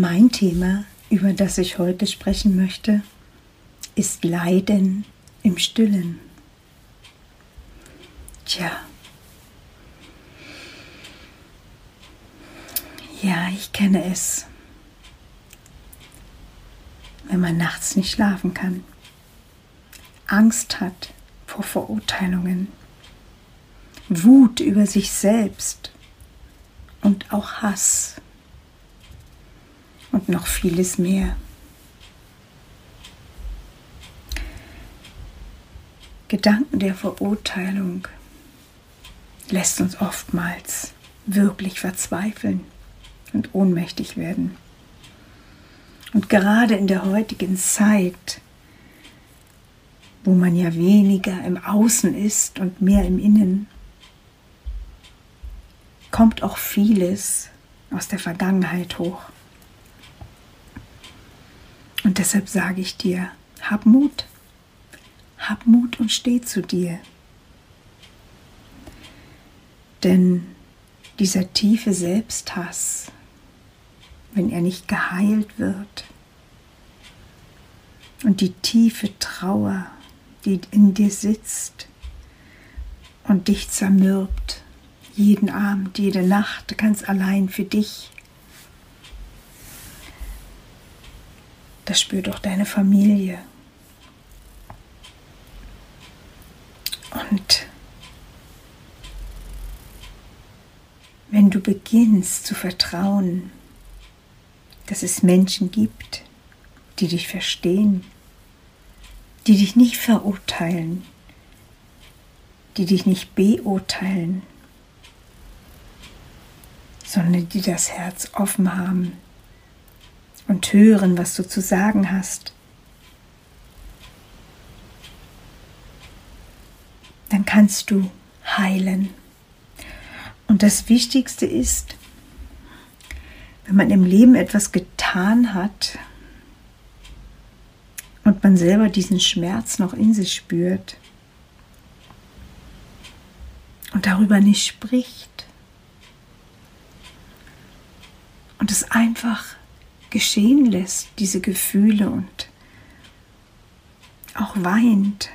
Mein Thema, über das ich heute sprechen möchte, ist Leiden im Stillen. Tja. Ja, ich kenne es. Wenn man nachts nicht schlafen kann, Angst hat vor Verurteilungen, Wut über sich selbst und auch Hass und noch vieles mehr. Gedanken der Verurteilung lässt uns oftmals wirklich verzweifeln und ohnmächtig werden. Und gerade in der heutigen Zeit, wo man ja weniger im Außen ist und mehr im Innen, kommt auch vieles aus der Vergangenheit hoch. Und deshalb sage ich dir, hab Mut. Hab Mut und steh zu dir. Denn dieser tiefe Selbsthass, wenn er nicht geheilt wird, und die tiefe Trauer, die in dir sitzt und dich zermürbt, jeden Abend, jede Nacht, ganz allein für dich, Das spürt auch deine Familie. Und wenn du beginnst zu vertrauen, dass es Menschen gibt, die dich verstehen, die dich nicht verurteilen, die dich nicht beurteilen, sondern die das Herz offen haben und hören, was du zu sagen hast. Dann kannst du heilen. Und das Wichtigste ist, wenn man im Leben etwas getan hat und man selber diesen Schmerz noch in sich spürt und darüber nicht spricht und es einfach geschehen lässt, diese Gefühle und auch weint,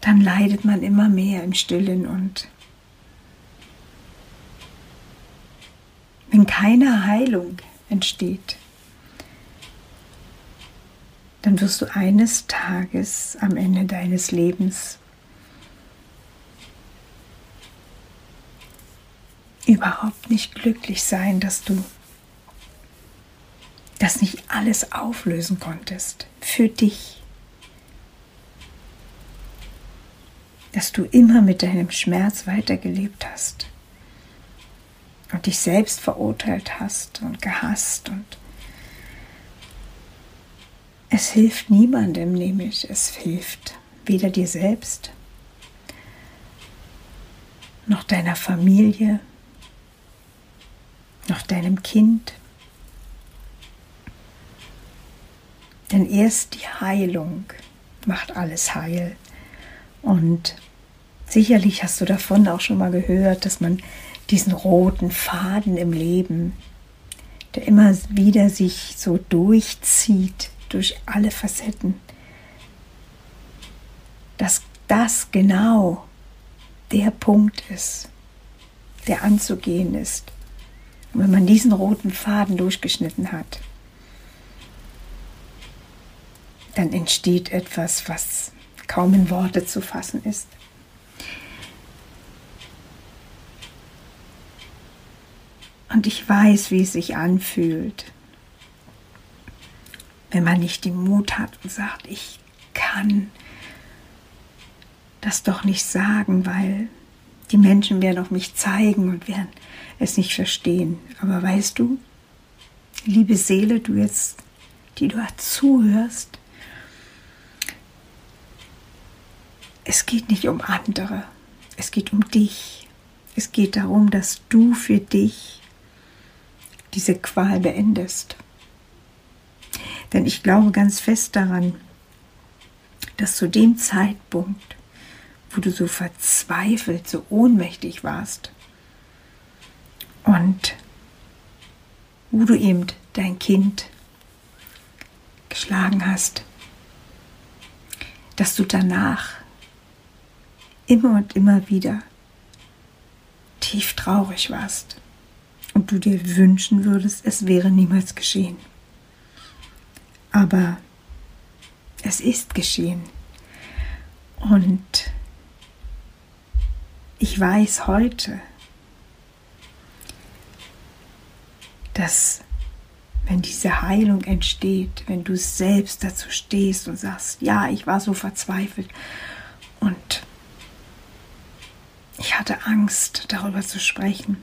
dann leidet man immer mehr im Stillen und wenn keine Heilung entsteht, dann wirst du eines Tages am Ende deines Lebens überhaupt nicht glücklich sein, dass du das nicht alles auflösen konntest für dich. Dass du immer mit deinem Schmerz weitergelebt hast und dich selbst verurteilt hast und gehasst und es hilft niemandem, nämlich es hilft weder dir selbst noch deiner Familie noch deinem Kind. Denn erst die Heilung macht alles heil. Und sicherlich hast du davon auch schon mal gehört, dass man diesen roten Faden im Leben, der immer wieder sich so durchzieht durch alle Facetten, dass das genau der Punkt ist, der anzugehen ist. Und wenn man diesen roten Faden durchgeschnitten hat, dann entsteht etwas, was kaum in Worte zu fassen ist. Und ich weiß, wie es sich anfühlt, wenn man nicht den Mut hat und sagt, ich kann das doch nicht sagen, weil die Menschen werden auf mich zeigen und werden es nicht verstehen. Aber weißt du, liebe Seele, du jetzt, die du zuhörst, es geht nicht um andere, es geht um dich. Es geht darum, dass du für dich diese Qual beendest. Denn ich glaube ganz fest daran, dass zu dem Zeitpunkt, wo du so verzweifelt, so ohnmächtig warst und wo du eben dein Kind geschlagen hast, dass du danach immer und immer wieder tief traurig warst und du dir wünschen würdest, es wäre niemals geschehen. Aber es ist geschehen. Und ich weiß heute, dass wenn diese Heilung entsteht, wenn du selbst dazu stehst und sagst, ja, ich war so verzweifelt und ich hatte Angst, darüber zu sprechen,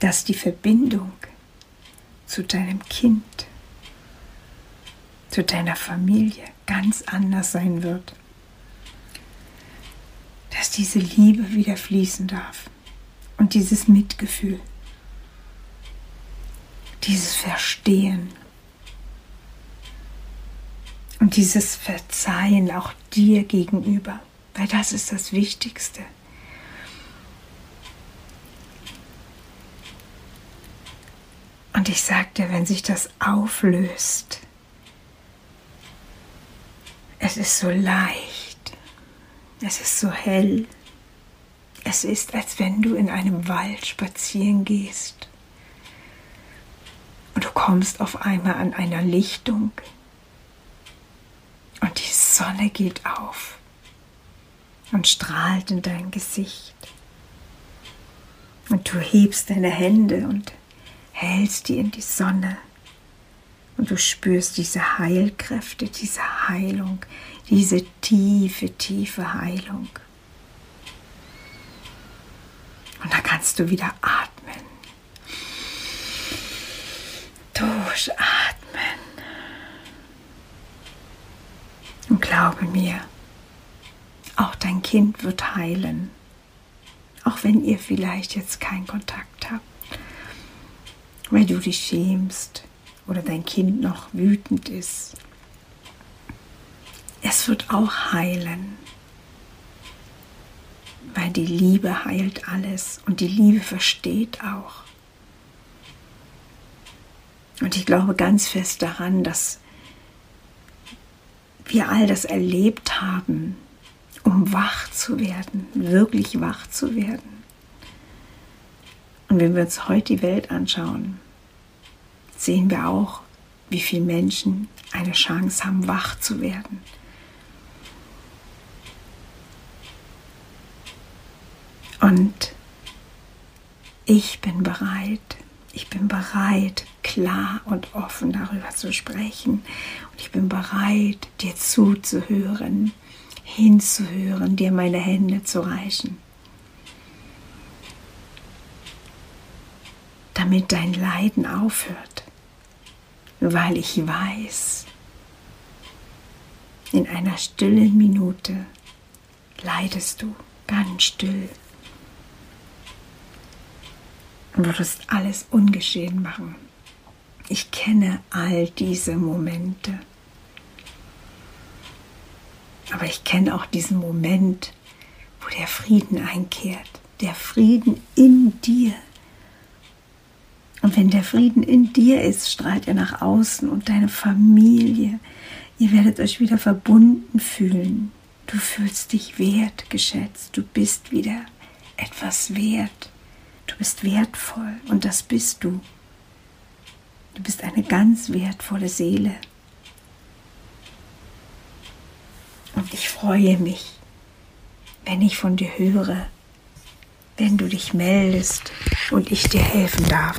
dass die Verbindung zu deinem Kind, zu deiner Familie ganz anders sein wird. Diese Liebe wieder fließen darf. Und dieses Mitgefühl, dieses Verstehen. Und dieses Verzeihen auch dir gegenüber, weil das ist das Wichtigste. Und ich sagte, wenn sich das auflöst, es ist so leicht, es ist so hell, es ist, als wenn du in einem Wald spazieren gehst. Und du kommst auf einmal an einer Lichtung. Und die Sonne geht auf und strahlt in dein Gesicht. Und du hebst deine Hände und hältst die in die Sonne. Und du spürst diese Heilkräfte, diese Heilung, diese tiefe, tiefe Heilung. Und da kannst du wieder atmen. Durchatmen. Und glaube mir, auch dein Kind wird heilen. Auch wenn ihr vielleicht jetzt keinen Kontakt habt weil du dich schämst oder dein Kind noch wütend ist. Es wird auch heilen, weil die Liebe heilt alles und die Liebe versteht auch. Und ich glaube ganz fest daran, dass wir all das erlebt haben, um wach zu werden, wirklich wach zu werden. Und wenn wir uns heute die Welt anschauen, sehen wir auch, wie viele Menschen eine Chance haben, wach zu werden. Und ich bin bereit, ich bin bereit, klar und offen darüber zu sprechen. Und ich bin bereit, dir zuzuhören, hinzuhören, dir meine Hände zu reichen. damit dein Leiden aufhört, weil ich weiß, in einer stillen Minute leidest du ganz still und würdest alles ungeschehen machen. Ich kenne all diese Momente. Aber ich kenne auch diesen Moment, wo der Frieden einkehrt, der Frieden in dir und wenn der Frieden in dir ist, strahlt er nach außen und deine Familie, Ihr werdet euch wieder verbunden fühlen. Du fühlst dich wertgeschätzt. Du bist wieder etwas wert. Du bist wertvoll und das bist du. Du bist eine ganz wertvolle Seele. Und ich freue mich, wenn ich von dir höre, wenn du dich meldest und ich dir helfen darf.